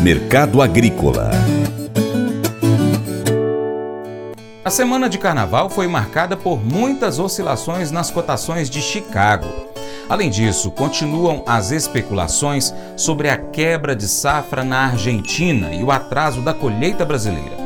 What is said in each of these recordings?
Mercado Agrícola A semana de carnaval foi marcada por muitas oscilações nas cotações de Chicago. Além disso, continuam as especulações sobre a quebra de safra na Argentina e o atraso da colheita brasileira.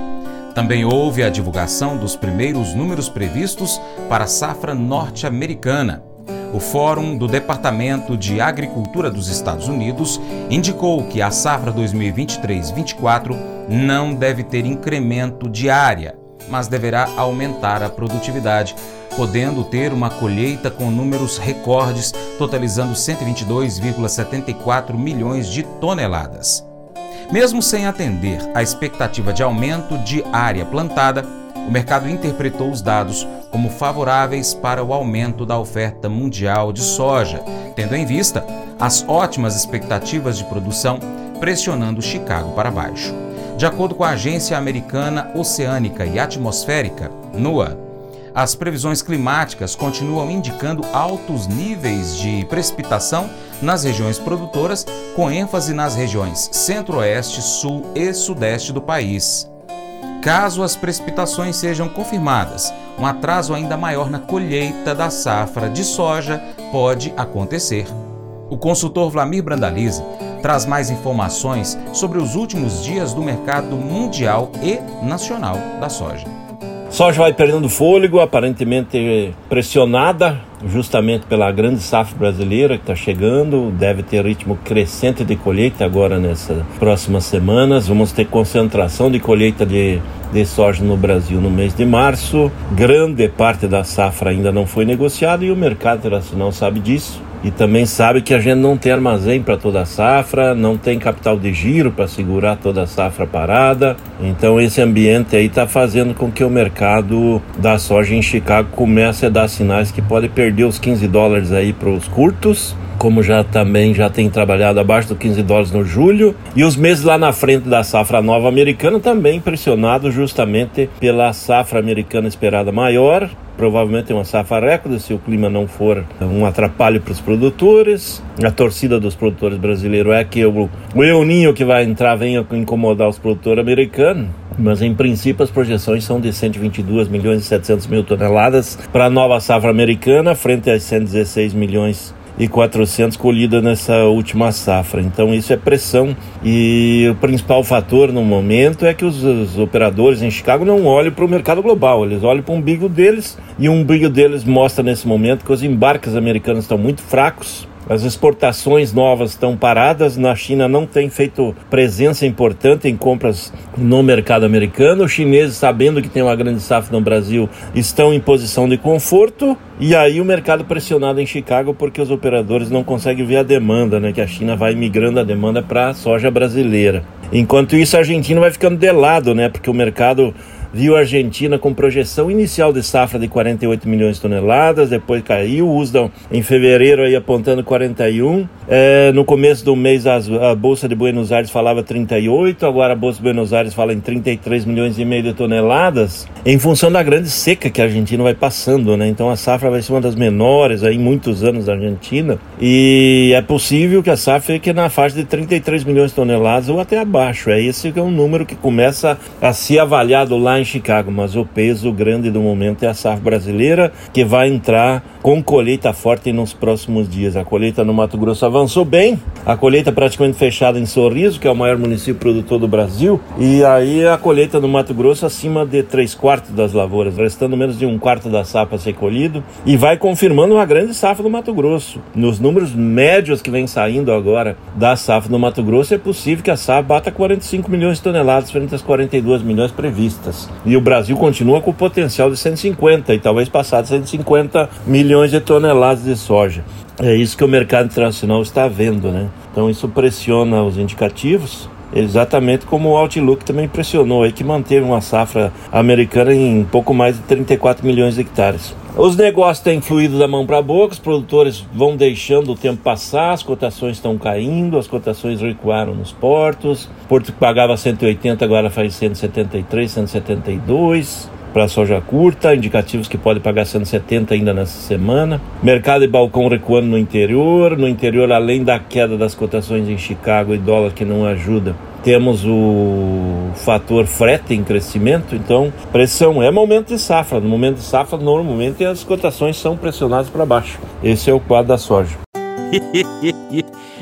Também houve a divulgação dos primeiros números previstos para a safra norte-americana. O Fórum do Departamento de Agricultura dos Estados Unidos indicou que a safra 2023-24 não deve ter incremento de área mas deverá aumentar a produtividade, podendo ter uma colheita com números recordes, totalizando 122,74 milhões de toneladas. Mesmo sem atender à expectativa de aumento de área plantada, o mercado interpretou os dados como favoráveis para o aumento da oferta mundial de soja, tendo em vista as ótimas expectativas de produção pressionando Chicago para baixo. De acordo com a Agência Americana Oceânica e Atmosférica, NOAA, as previsões climáticas continuam indicando altos níveis de precipitação nas regiões produtoras, com ênfase nas regiões centro-oeste, sul e sudeste do país. Caso as precipitações sejam confirmadas, um atraso ainda maior na colheita da safra de soja pode acontecer. O consultor Vlamir Brandalize traz mais informações sobre os últimos dias do mercado mundial e nacional da soja. Soja vai perdendo fôlego, aparentemente pressionada justamente pela grande safra brasileira que está chegando, deve ter ritmo crescente de colheita agora nessas próximas semanas. Vamos ter concentração de colheita de, de soja no Brasil no mês de março. Grande parte da safra ainda não foi negociada e o mercado internacional sabe disso e também sabe que a gente não tem armazém para toda a safra, não tem capital de giro para segurar toda a safra parada. Então esse ambiente aí está fazendo com que o mercado da soja em Chicago comece a dar sinais que pode perder os 15 dólares aí para os curtos como já também já tem trabalhado abaixo dos 15 dólares no julho, e os meses lá na frente da safra nova americana também pressionado justamente pela safra americana esperada maior, provavelmente uma safra recorde se o clima não for um atrapalho para os produtores. A torcida dos produtores brasileiros é que o, o euninho que vai entrar venha incomodar os produtores americanos. Mas em princípio as projeções são de 122 milhões e 700 mil toneladas para a nova safra americana, frente às 116 milhões e 400 colhida nessa última safra. Então isso é pressão e o principal fator no momento é que os, os operadores em Chicago não olham para o mercado global, eles olham para o umbigo deles e o umbigo deles mostra nesse momento que os embarques americanos estão muito fracos as exportações novas estão paradas. Na China não tem feito presença importante em compras no mercado americano. Os chineses, sabendo que tem uma grande safra no Brasil, estão em posição de conforto. E aí o mercado pressionado em Chicago porque os operadores não conseguem ver a demanda, né? Que a China vai migrando a demanda para a soja brasileira. Enquanto isso, a Argentina vai ficando de lado, né? Porque o mercado viu a Argentina com projeção inicial de safra de 48 milhões de toneladas, depois caiu, o USDA em fevereiro aí apontando 41. É, no começo do mês a, a Bolsa de Buenos Aires falava 38, agora a Bolsa de Buenos Aires fala em 33 milhões e meio de toneladas, em função da grande seca que a Argentina vai passando, né? Então a safra vai ser uma das menores aí em muitos anos da Argentina e é possível que a safra fique na faixa de 33 milhões de toneladas ou até abaixo. É esse que é um número que começa a ser avaliado lá em Chicago, mas o peso grande do momento é a safra brasileira, que vai entrar com colheita forte nos próximos dias. A colheita no Mato Grosso avançou bem, a colheita praticamente fechada em Sorriso, que é o maior município produtor do Brasil, e aí a colheita no Mato Grosso acima de três quartos das lavouras, restando menos de um quarto da safra a ser colhido, e vai confirmando uma grande safra do Mato Grosso. Nos números médios que vem saindo agora da safra do Mato Grosso, é possível que a safra bata 45 milhões de toneladas frente às 42 milhões previstas. E o Brasil continua com o potencial de 150 e talvez passar de 150 milhões de toneladas de soja. É isso que o mercado internacional está vendo, né? Então isso pressiona os indicativos, exatamente como o Outlook também pressionou aí que manteve uma safra americana em pouco mais de 34 milhões de hectares. Os negócios têm fluído da mão para a boca, os produtores vão deixando o tempo passar, as cotações estão caindo, as cotações recuaram nos portos. Porto que pagava 180 agora faz 173, 172. Para soja curta, indicativos que pode pagar 170 ainda nessa semana. Mercado de balcão recuando no interior, no interior além da queda das cotações em Chicago e dólar que não ajuda. Temos o fator frete em crescimento, então pressão é momento de safra. No momento de safra, normalmente as cotações são pressionadas para baixo. Esse é o quadro da soja.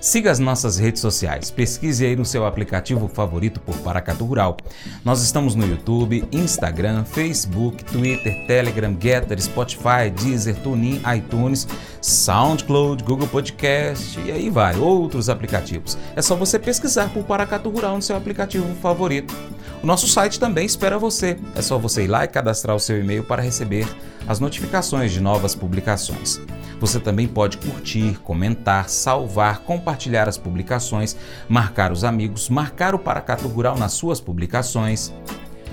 Siga as nossas redes sociais, pesquise aí no seu aplicativo favorito por Paracatu Rural. Nós estamos no YouTube, Instagram, Facebook, Twitter, Telegram, Getter, Spotify, Deezer, TuneIn, iTunes, SoundCloud, Google Podcast e aí vai, outros aplicativos. É só você pesquisar por Paracatu Rural no seu aplicativo favorito. O nosso site também espera você. É só você ir lá e cadastrar o seu e-mail para receber as notificações de novas publicações. Você também pode curtir, comentar, salvar, compartilhar as publicações, marcar os amigos, marcar o Paracato Rural nas suas publicações.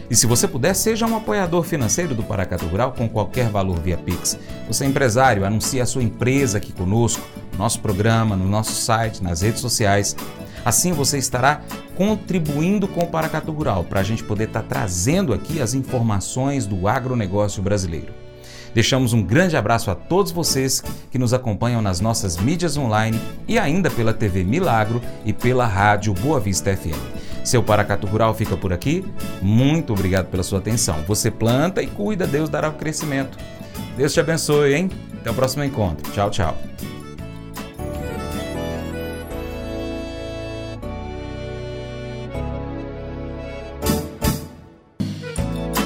E se você puder, seja um apoiador financeiro do Paracato Rural com qualquer valor via Pix. Você é empresário, anuncie a sua empresa aqui conosco, no nosso programa, no nosso site, nas redes sociais. Assim você estará contribuindo com o Paracato Rural para a gente poder estar tá trazendo aqui as informações do agronegócio brasileiro. Deixamos um grande abraço a todos vocês que nos acompanham nas nossas mídias online e ainda pela TV Milagro e pela rádio Boa Vista FM. Seu Paracato Rural fica por aqui. Muito obrigado pela sua atenção. Você planta e cuida, Deus dará o crescimento. Deus te abençoe, hein? Até o próximo encontro. Tchau, tchau.